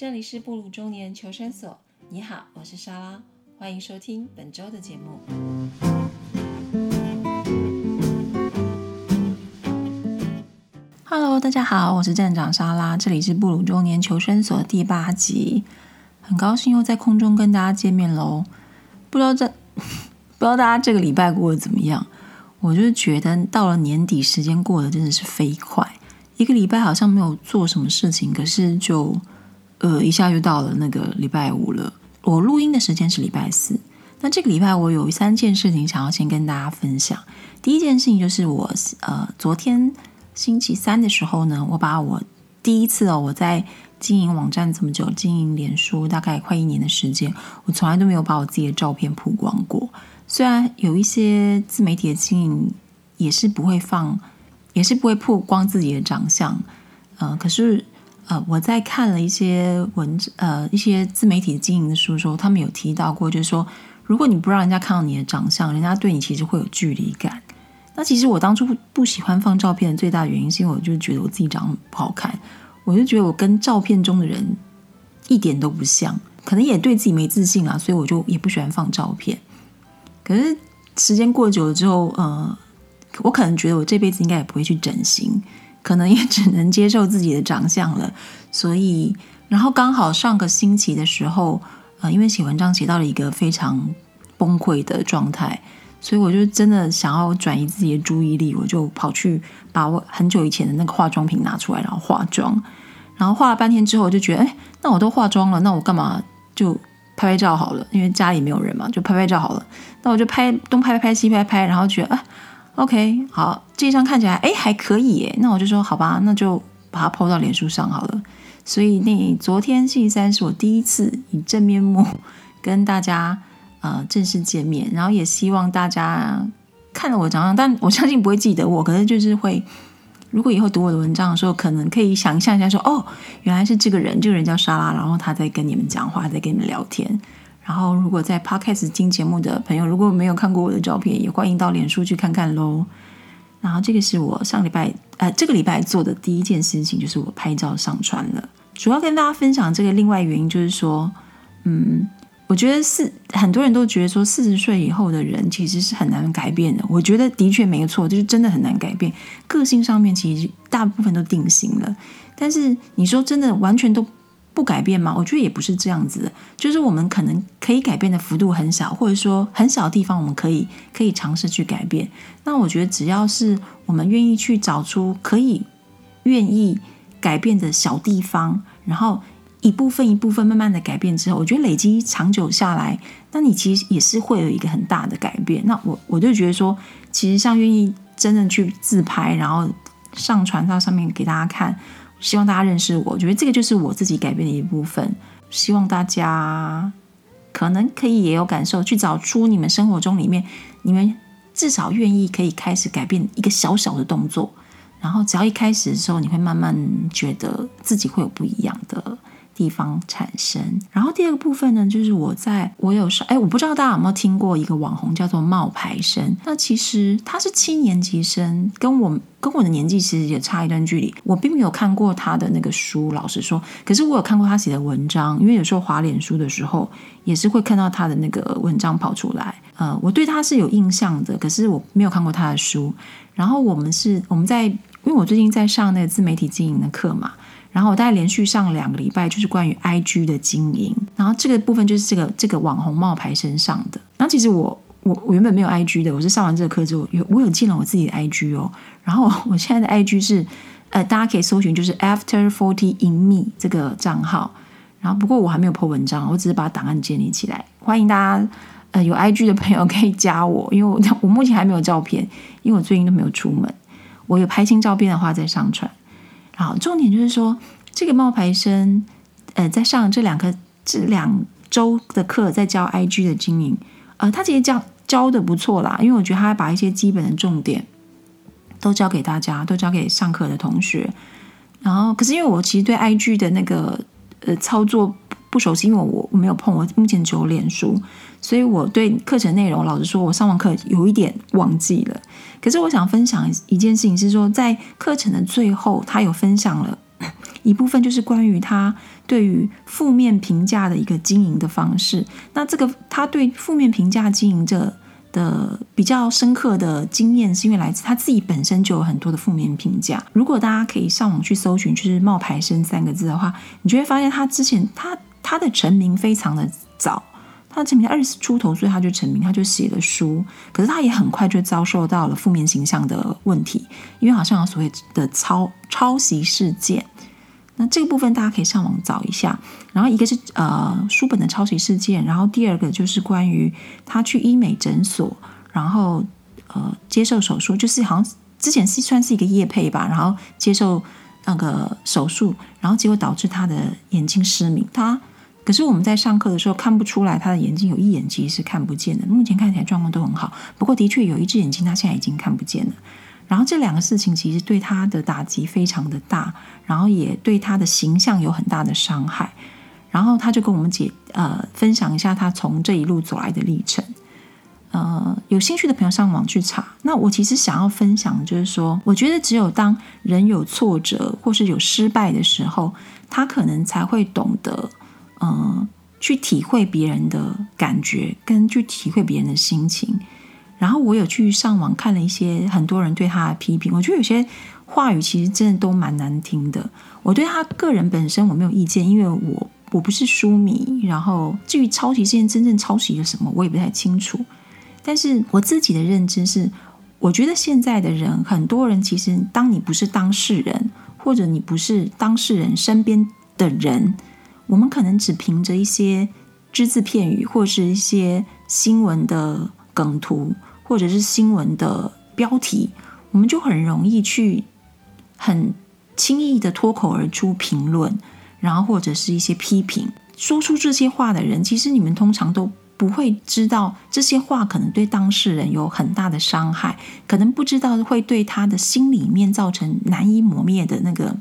这里是布鲁中年求生所。你好，我是莎拉，欢迎收听本周的节目。Hello，大家好，我是站长莎拉，这里是布鲁中年求生所第八集，很高兴又在空中跟大家见面喽。不知道这 不知道大家这个礼拜过得怎么样？我就是觉得到了年底，时间过得真的是飞快，一个礼拜好像没有做什么事情，可是就呃一下就到了那个礼拜五了。我录音的时间是礼拜四，那这个礼拜我有三件事情想要先跟大家分享。第一件事情就是我呃昨天星期三的时候呢，我把我第一次哦我在经营网站这么久，经营脸书大概快一年的时间，我从来都没有把我自己的照片曝光过。虽然有一些自媒体的经营也是不会放，也是不会曝光自己的长相，呃，可是呃，我在看了一些文字呃一些自媒体经营的书的时候，他们有提到过，就是说，如果你不让人家看到你的长相，人家对你其实会有距离感。那其实我当初不喜欢放照片的最大原因，是因为我就觉得我自己长得不好看，我就觉得我跟照片中的人一点都不像，可能也对自己没自信啊，所以我就也不喜欢放照片。可是时间过久了之后，呃，我可能觉得我这辈子应该也不会去整形，可能也只能接受自己的长相了。所以，然后刚好上个星期的时候，呃，因为写文章写到了一个非常崩溃的状态，所以我就真的想要转移自己的注意力，我就跑去把我很久以前的那个化妆品拿出来，然后化妆。然后化了半天之后，我就觉得，哎，那我都化妆了，那我干嘛就？拍拍照好了，因为家里没有人嘛，就拍拍照好了。那我就拍东拍拍拍西拍拍，然后觉得啊，OK，好，这一张看起来哎还可以耶。那我就说好吧，那就把它抛到脸书上好了。所以那昨天星期三是我第一次以正面目 跟大家呃正式见面，然后也希望大家看了我长相，但我相信不会记得我，可能就是会。如果以后读我的文章的时候，可能可以想象一下，说哦，原来是这个人，这个人叫莎拉，然后他在跟你们讲话，在跟你们聊天。然后，如果在 Podcast 听节目的朋友，如果没有看过我的照片，也欢迎到脸书去看看喽。然后，这个是我上礼拜，呃，这个礼拜做的第一件事情，就是我拍照上传了。主要跟大家分享这个另外原因，就是说，嗯。我觉得是很多人都觉得说四十岁以后的人其实是很难改变的。我觉得的确没错，就是真的很难改变。个性上面其实大部分都定型了。但是你说真的完全都不改变吗？我觉得也不是这样子。就是我们可能可以改变的幅度很小，或者说很小的地方我们可以可以尝试去改变。那我觉得只要是我们愿意去找出可以愿意改变的小地方，然后。一部分一部分慢慢的改变之后，我觉得累积长久下来，那你其实也是会有一个很大的改变。那我我就觉得说，其实像愿意真正去自拍，然后上传到上面给大家看，希望大家认识我，我觉得这个就是我自己改变的一部分。希望大家可能可以也有感受，去找出你们生活中里面，你们至少愿意可以开始改变一个小小的动作，然后只要一开始的时候，你会慢慢觉得自己会有不一样的。地方产生，然后第二个部分呢，就是我在我有时哎，我不知道大家有没有听过一个网红叫做冒牌生。那其实他是七年级生，跟我跟我的年纪其实也差一段距离。我并没有看过他的那个书，老实说，可是我有看过他写的文章，因为有时候滑脸书的时候也是会看到他的那个文章跑出来。呃，我对他是有印象的，可是我没有看过他的书。然后我们是我们在，因为我最近在上那个自媒体经营的课嘛。然后我大概连续上两个礼拜，就是关于 IG 的经营。然后这个部分就是这个这个网红冒牌身上的。然后其实我我我原本没有 IG 的，我是上完这个课之后有我有进了我自己的 IG 哦。然后我现在的 IG 是呃大家可以搜寻就是 After Forty in Me 这个账号。然后不过我还没有破文章，我只是把档案建立起来。欢迎大家呃有 IG 的朋友可以加我，因为我我目前还没有照片，因为我最近都没有出门。我有拍新照片的话再上传。好，重点就是说，这个冒牌生，呃，在上这两个这两周的课，在教 IG 的经营，呃，他其实教教的不错啦，因为我觉得他把一些基本的重点都教给大家，都教给上课的同学。然后，可是因为我其实对 IG 的那个呃操作不熟悉，因为我我没有碰，我目前只有脸书。所以我对课程内容，老实说，我上完课有一点忘记了。可是我想分享一件事情，是说在课程的最后，他有分享了 一部分就是关于他对于负面评价的一个经营的方式。那这个他对负面评价经营者的比较深刻的经验，是因为来自他自己本身就有很多的负面评价。如果大家可以上网去搜寻，就是“冒牌生”三个字的话，你就会发现他之前他他的成名非常的早。他成名二十出头，所以他就成名，他就写了书。可是他也很快就遭受到了负面形象的问题，因为好像所谓的抄抄袭事件。那这个部分大家可以上网找一下。然后一个是呃书本的抄袭事件，然后第二个就是关于他去医美诊所，然后呃接受手术，就是好像之前是算是一个业配吧，然后接受那个手术，然后结果导致他的眼睛失明。他可是我们在上课的时候看不出来他的眼睛有一眼其实是看不见的。目前看起来状况都很好，不过的确有一只眼睛他现在已经看不见了。然后这两个事情其实对他的打击非常的大，然后也对他的形象有很大的伤害。然后他就跟我们解呃分享一下他从这一路走来的历程。呃，有兴趣的朋友上网去查。那我其实想要分享就是说，我觉得只有当人有挫折或是有失败的时候，他可能才会懂得。嗯，去体会别人的感觉，跟去体会别人的心情。然后我有去上网看了一些很多人对他的批评，我觉得有些话语其实真的都蛮难听的。我对他个人本身我没有意见，因为我我不是书迷。然后至于抄袭事件真正抄袭了什么，我也不太清楚。但是我自己的认知是，我觉得现在的人，很多人其实当你不是当事人，或者你不是当事人身边的人。我们可能只凭着一些只字片语，或是一些新闻的梗图，或者是新闻的标题，我们就很容易去很轻易的脱口而出评论，然后或者是一些批评。说出这些话的人，其实你们通常都不会知道这些话可能对当事人有很大的伤害，可能不知道会对他的心里面造成难以磨灭的那个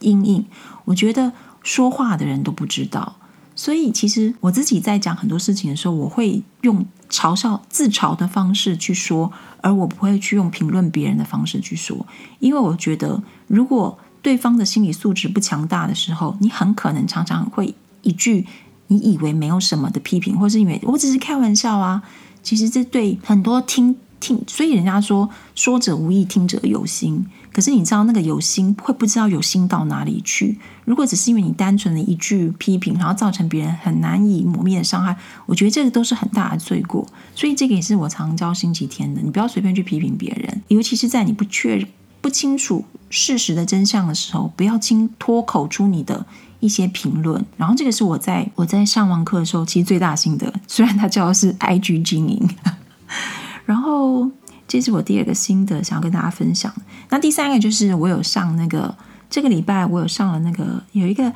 阴影。我觉得。说话的人都不知道，所以其实我自己在讲很多事情的时候，我会用嘲笑、自嘲的方式去说，而我不会去用评论别人的方式去说，因为我觉得，如果对方的心理素质不强大的时候，你很可能常常会一句你以为没有什么的批评，或是因为我只是开玩笑啊，其实这对很多听。听，所以人家说说者无意，听者有心。可是你知道那个有心会不知道有心到哪里去？如果只是因为你单纯的一句批评，然后造成别人很难以磨灭的伤害，我觉得这个都是很大的罪过。所以这个也是我常教星期天的，你不要随便去批评别人，尤其是在你不确不清楚事实的真相的时候，不要轻脱口出你的一些评论。然后这个是我在我在上完课的时候，其实最大心得，虽然他教的是 IG 经营。然后，这是我第二个心得，想要跟大家分享。那第三个就是我有上那个这个礼拜我有上了那个有一个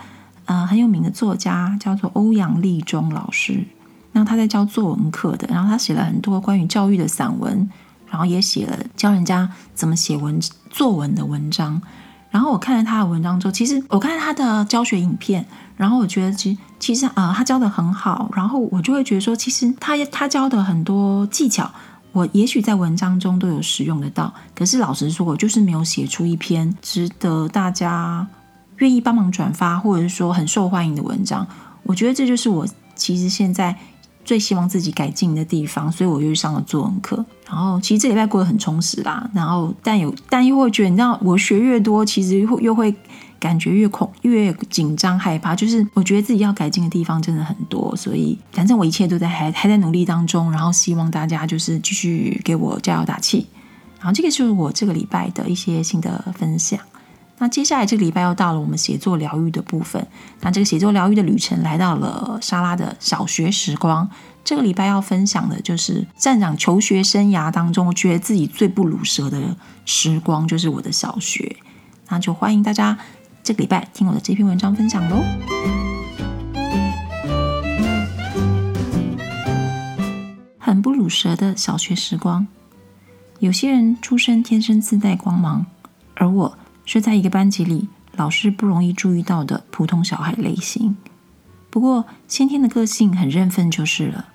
呃很有名的作家叫做欧阳立中老师，那他在教作文课的，然后他写了很多关于教育的散文，然后也写了教人家怎么写文作文的文章。然后我看了他的文章之后，其实我看了他的教学影片，然后我觉得其实其实啊他教的很好，然后我就会觉得说，其实他他教的很多技巧。我也许在文章中都有使用得到，可是老实说，我就是没有写出一篇值得大家愿意帮忙转发，或者是说很受欢迎的文章。我觉得这就是我其实现在最希望自己改进的地方，所以我又上了作文课。然后其实这礼拜过得很充实啦，然后但有但又会觉得，你知道，我学越多，其实又又会。感觉越恐越紧张害怕，就是我觉得自己要改进的地方真的很多，所以反正我一切都在还还在努力当中，然后希望大家就是继续给我加油打气。然后这个就是我这个礼拜的一些新的分享。那接下来这个礼拜又到了我们写作疗愈的部分，那这个写作疗愈的旅程来到了莎拉的小学时光。这个礼拜要分享的就是站长求学生涯当中，我觉得自己最不鲁蛇的时光，就是我的小学。那就欢迎大家。这个礼拜听我的这篇文章分享喽。很不鲁蛇的小学时光。有些人出生天生自带光芒，而我是在一个班级里老师不容易注意到的普通小孩类型。不过先天的个性很认份就是了。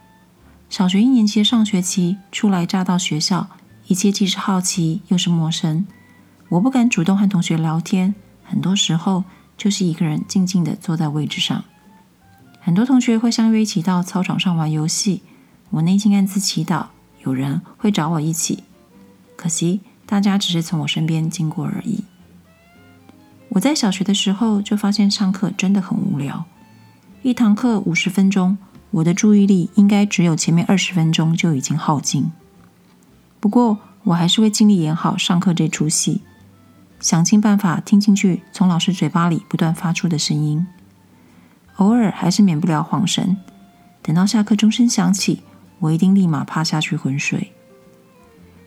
小学一年级上学期，初来乍到学校，一切既是好奇又是陌生。我不敢主动和同学聊天。很多时候，就是一个人静静的坐在位置上。很多同学会相约一起到操场上玩游戏，我内心暗自祈祷有人会找我一起。可惜大家只是从我身边经过而已。我在小学的时候就发现上课真的很无聊，一堂课五十分钟，我的注意力应该只有前面二十分钟就已经耗尽。不过我还是会尽力演好上课这出戏，想尽办法听进去从老师嘴巴里不断发出的声音。偶尔还是免不了晃神，等到下课钟声响起，我一定立马趴下去昏睡。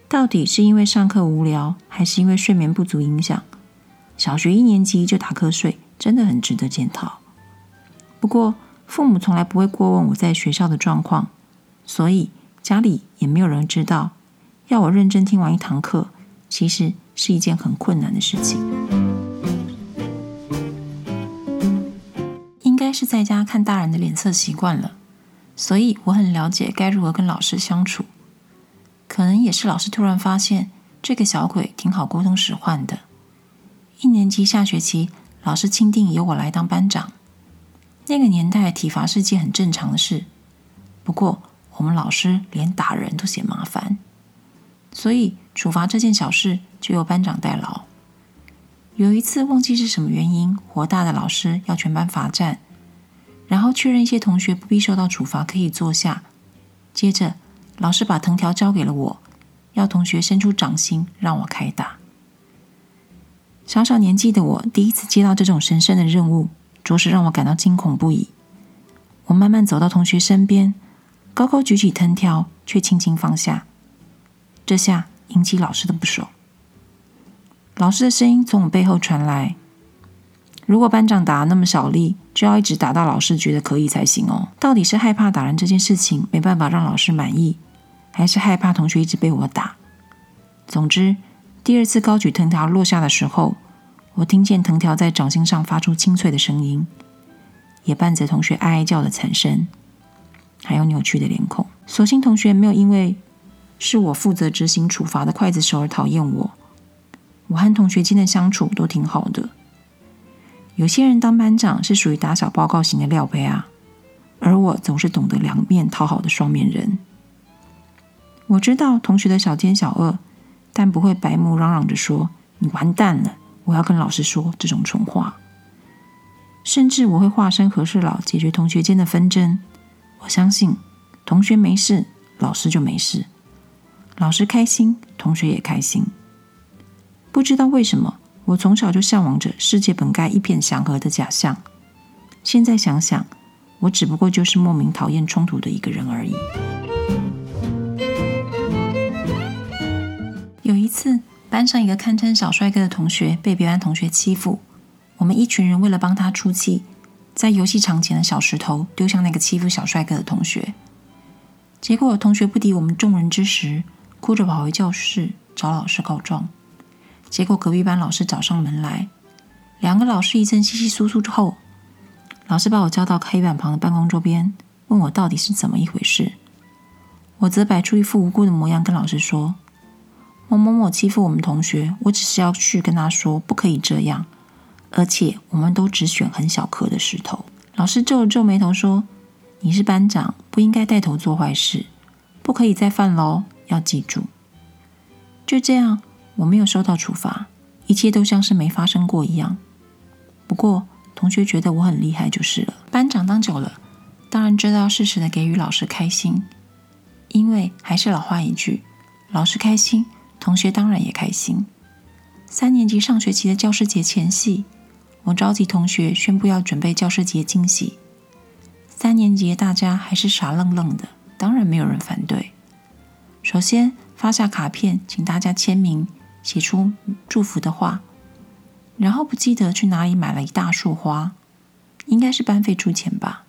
到底是因为上课无聊，还是因为睡眠不足影响？小学一年级就打瞌睡，真的很值得检讨。不过父母从来不会过问我在学校的状况，所以家里也没有人知道，要我认真听完一堂课，其实是一件很困难的事情。应该是在家看大人的脸色习惯了，所以我很了解该如何跟老师相处。可能也是老师突然发现这个小鬼挺好沟通使唤的。一年级下学期，老师钦定由我来当班长。那个年代体罚是件很正常的事，不过我们老师连打人都嫌麻烦，所以处罚这件小事就由班长代劳。有一次忘记是什么原因，火大的老师要全班罚站。然后确认一些同学不必受到处罚，可以坐下。接着，老师把藤条交给了我，要同学伸出掌心让我开打。小小年纪的我第一次接到这种神圣的任务，着实让我感到惊恐不已。我慢慢走到同学身边，高高举起藤条，却轻轻放下。这下引起老师的不爽。老师的声音从我背后传来。如果班长打那么小力，就要一直打到老师觉得可以才行哦。到底是害怕打人这件事情没办法让老师满意，还是害怕同学一直被我打？总之，第二次高举藤条落下的时候，我听见藤条在掌心上发出清脆的声音，也伴着同学哀哀叫的惨声，还有扭曲的脸孔。所幸同学没有因为是我负责执行处罚的刽子手而讨厌我，我和同学间的相处都挺好的。有些人当班长是属于打小报告型的料杯啊，而我总是懂得两面讨好的双面人。我知道同学的小奸小恶，但不会白目嚷嚷着说“你完蛋了，我要跟老师说”这种蠢话。甚至我会化身和事佬解决同学间的纷争。我相信同学没事，老师就没事；老师开心，同学也开心。不知道为什么。我从小就向往着世界本该一片祥和的假象，现在想想，我只不过就是莫名讨厌冲突的一个人而已。有一次，班上一个堪称小帅哥的同学被别班同学欺负，我们一群人为了帮他出气，在游戏场前的小石头丢向那个欺负小帅哥的同学，结果同学不敌我们众人之时，哭着跑回教室找老师告状。结果隔壁班老师找上门来，两个老师一阵稀稀疏疏之后，老师把我叫到黑板旁的办公桌边，问我到底是怎么一回事。我则摆出一副无辜的模样，跟老师说：“某某某欺负我们同学，我只是要去跟他说，不可以这样。而且我们都只选很小颗的石头。”老师皱了皱眉头说：“你是班长，不应该带头做坏事，不可以再犯喽，要记住。”就这样。我没有受到处罚，一切都像是没发生过一样。不过同学觉得我很厉害就是了。班长当久了，当然知道适时的给予老师开心，因为还是老话一句，老师开心，同学当然也开心。三年级上学期的教师节前夕，我召集同学宣布要准备教师节惊喜。三年级大家还是傻愣愣的，当然没有人反对。首先发下卡片，请大家签名。写出祝福的话，然后不记得去哪里买了一大束花，应该是班费出钱吧。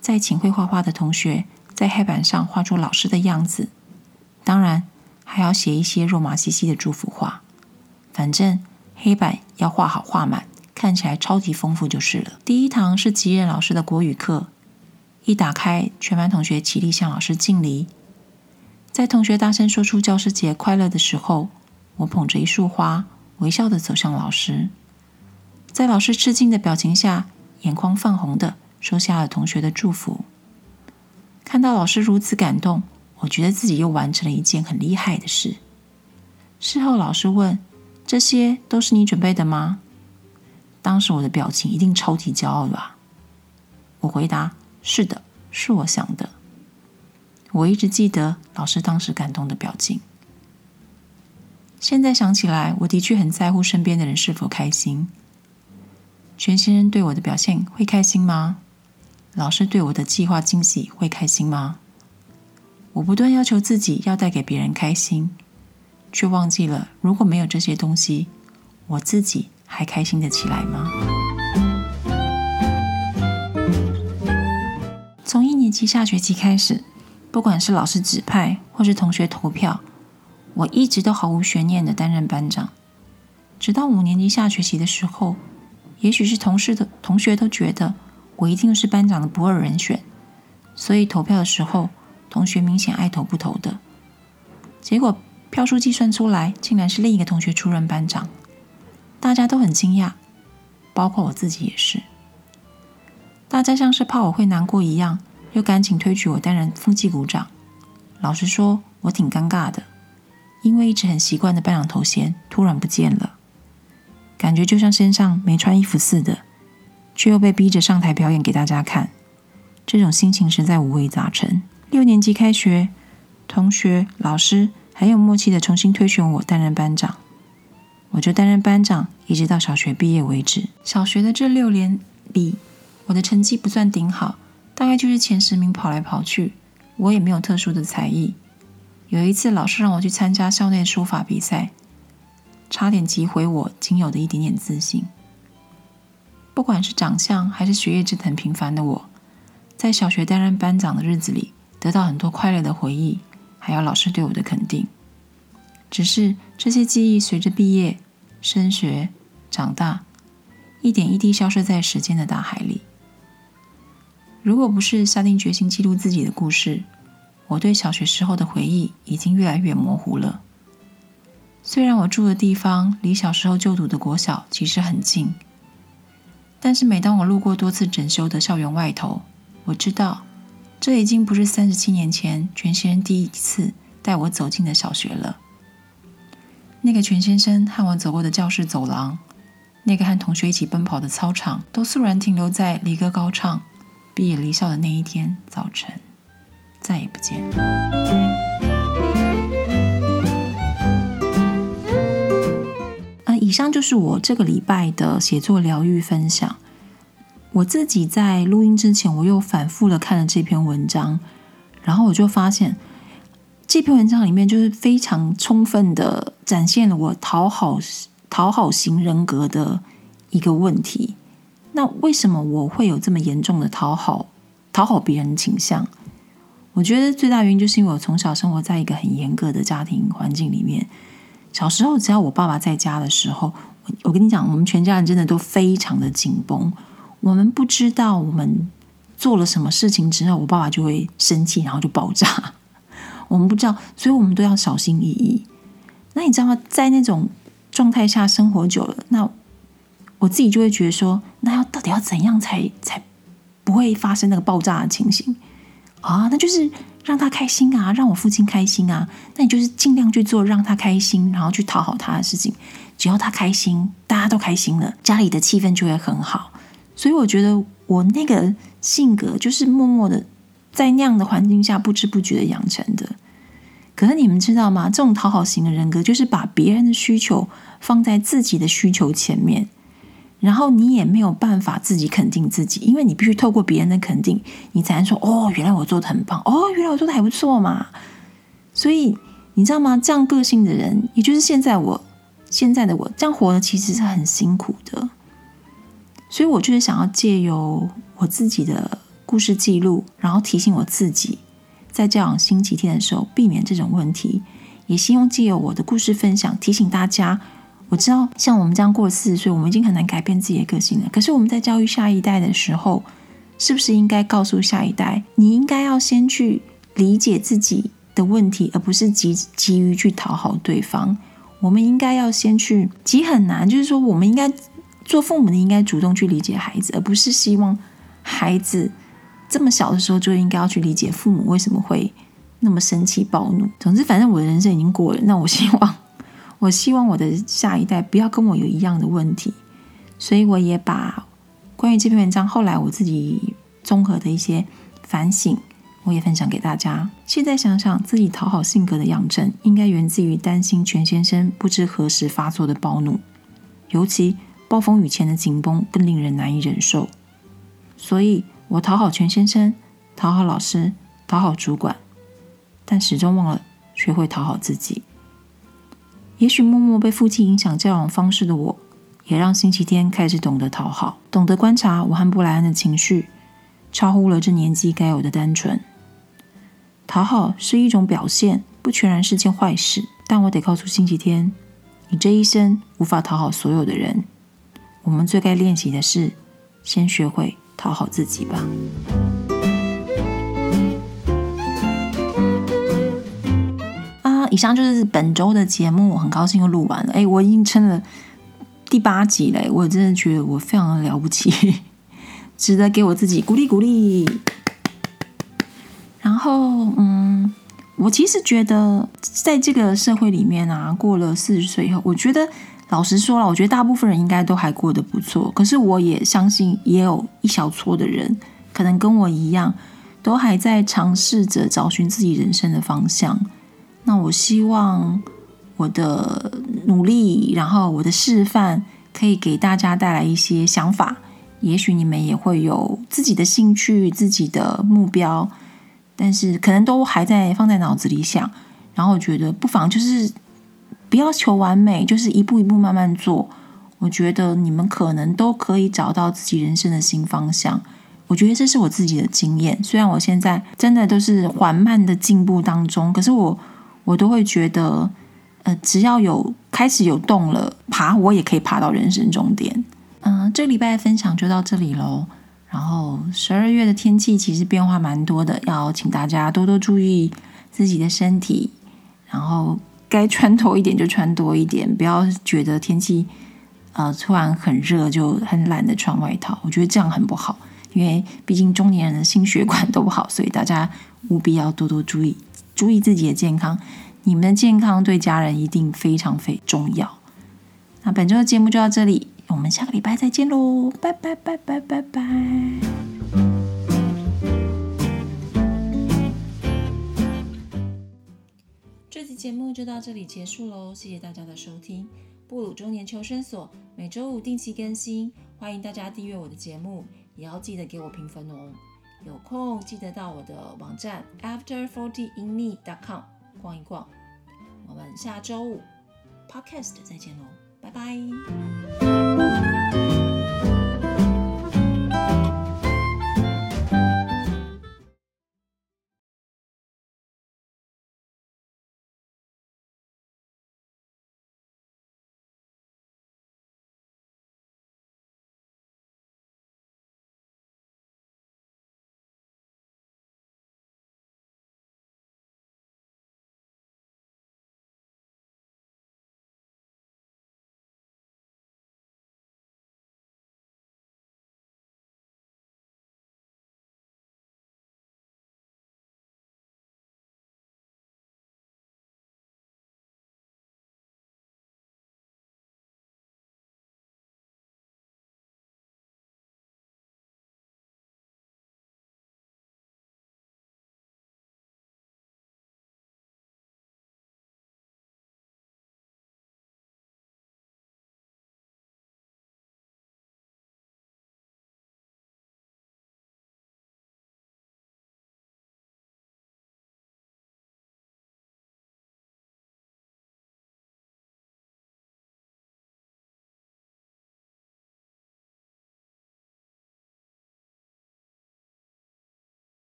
再请会画画的同学在黑板上画出老师的样子，当然还要写一些肉麻兮兮的祝福话。反正黑板要画好画满，看起来超级丰富就是了。第一堂是吉任老师的国语课，一打开，全班同学起立向老师敬礼。在同学大声说出教师节快乐的时候。我捧着一束花，微笑的走向老师。在老师吃惊的表情下，眼眶泛红的收下了同学的祝福。看到老师如此感动，我觉得自己又完成了一件很厉害的事。事后老师问：“这些都是你准备的吗？”当时我的表情一定超级骄傲吧？我回答：“是的，是我想的。”我一直记得老师当时感动的表情。现在想起来，我的确很在乎身边的人是否开心。全先生对我的表现会开心吗？老师对我的计划惊喜会开心吗？我不断要求自己要带给别人开心，却忘记了如果没有这些东西，我自己还开心的起来吗？从一年级下学期开始，不管是老师指派或是同学投票，我一直都毫无悬念的担任班长，直到五年级下学期的时候。也许是同事的同学都觉得我一定是班长的不二人选，所以投票的时候，同学明显爱投不投的。结果票数计算出来，竟然是另一个同学出任班长，大家都很惊讶，包括我自己也是。大家像是怕我会难过一样，又赶紧推举我担任风纪股长。老实说，我挺尴尬的，因为一直很习惯的班长头衔突然不见了。感觉就像身上没穿衣服似的，却又被逼着上台表演给大家看，这种心情实在五味杂陈。六年级开学，同学、老师很有默契的重新推选我担任班长，我就担任班长，一直到小学毕业为止。小学的这六年里，我的成绩不算顶好，大概就是前十名跑来跑去。我也没有特殊的才艺。有一次，老师让我去参加校内书法比赛。差点击毁我仅有的一点点自信。不管是长相还是学业，真的很平凡的我，在小学担任班长的日子里，得到很多快乐的回忆，还有老师对我的肯定。只是这些记忆随着毕业、升学、长大，一点一滴消失在时间的大海里。如果不是下定决心记录自己的故事，我对小学时候的回忆已经越来越模糊了。虽然我住的地方离小时候就读的国小其实很近，但是每当我路过多次整修的校园外头，我知道这已经不是三十七年前全先生第一次带我走进的小学了。那个全先生和我走过的教室走廊，那个和同学一起奔跑的操场，都肃然停留在离歌高唱、毕业离校的那一天早晨，再也不见。以上就是我这个礼拜的写作疗愈分享。我自己在录音之前，我又反复的看了这篇文章，然后我就发现这篇文章里面就是非常充分的展现了我讨好讨好型人格的一个问题。那为什么我会有这么严重的讨好讨好别人倾向？我觉得最大原因就是因为我从小生活在一个很严格的家庭环境里面。小时候，只要我爸爸在家的时候，我跟你讲，我们全家人真的都非常的紧绷。我们不知道我们做了什么事情之后，我爸爸就会生气，然后就爆炸。我们不知道，所以我们都要小心翼翼。那你知道吗？在那种状态下生活久了，那我自己就会觉得说，那要到底要怎样才才不会发生那个爆炸的情形啊？那就是。让他开心啊，让我父亲开心啊，那你就是尽量去做让他开心，然后去讨好他的事情。只要他开心，大家都开心了，家里的气氛就会很好。所以我觉得我那个性格就是默默的在那样的环境下不知不觉的养成的。可是你们知道吗？这种讨好型的人格就是把别人的需求放在自己的需求前面。然后你也没有办法自己肯定自己，因为你必须透过别人的肯定，你才能说：“哦，原来我做的很棒，哦，原来我做的还不错嘛。”所以你知道吗？这样个性的人，也就是现在我现在的我，这样活的其实是很辛苦的。所以我就是想要借由我自己的故事记录，然后提醒我自己，在这样星期天的时候避免这种问题，也希望借由我的故事分享，提醒大家。我知道，像我们这样过四十岁，我们已经很难改变自己的个性了。可是我们在教育下一代的时候，是不是应该告诉下一代，你应该要先去理解自己的问题，而不是急急于去讨好对方？我们应该要先去急很难，就是说，我们应该做父母的应该主动去理解孩子，而不是希望孩子这么小的时候就应该要去理解父母为什么会那么生气暴怒。总之，反正我的人生已经过了，那我希望，我希望我的下一代不要跟我有一样的问题。所以我也把关于这篇文章后来我自己综合的一些反省，我也分享给大家。现在想想，自己讨好性格的养成，应该源自于担心全先生不知何时发作的暴怒，尤其。暴风雨前的紧绷更令人难以忍受，所以我讨好全先生，讨好老师，讨好主管，但始终忘了学会讨好自己。也许默默被父亲影响教养方式的我，也让星期天开始懂得讨好，懂得观察我和布莱恩的情绪，超乎了这年纪该有的单纯。讨好是一种表现，不全然是件坏事，但我得告诉星期天，你这一生无法讨好所有的人。我们最该练习的是，先学会讨好自己吧。啊，以上就是本周的节目，我很高兴又录完了。哎，我已经撑了第八集嘞，我真的觉得我非常的了不起，值得给我自己鼓励鼓励。然后，嗯，我其实觉得，在这个社会里面啊，过了四十岁以后，我觉得。老实说了，我觉得大部分人应该都还过得不错。可是我也相信，也有一小撮的人，可能跟我一样，都还在尝试着找寻自己人生的方向。那我希望我的努力，然后我的示范，可以给大家带来一些想法。也许你们也会有自己的兴趣、自己的目标，但是可能都还在放在脑子里想。然后我觉得，不妨就是。不要求完美，就是一步一步慢慢做。我觉得你们可能都可以找到自己人生的新方向。我觉得这是我自己的经验。虽然我现在真的都是缓慢的进步当中，可是我我都会觉得，呃，只要有开始有动了，爬我也可以爬到人生终点。嗯，这礼拜的分享就到这里喽。然后十二月的天气其实变化蛮多的，要请大家多多注意自己的身体，然后。该穿多一点就穿多一点，不要觉得天气呃突然很热就很懒得穿外套。我觉得这样很不好，因为毕竟中年人的心血管都不好，所以大家务必要多多注意，注意自己的健康。你们的健康对家人一定非常非常重要。那本周的节目就到这里，我们下个礼拜再见喽，拜拜拜拜拜拜。节目就到这里结束喽，谢谢大家的收听。布鲁中年求生所每周五定期更新，欢迎大家订阅我的节目，也要记得给我评分哦。有空记得到我的网站 afterfortyinme.com 逛一逛。我们下周五 podcast 再见喽，拜拜。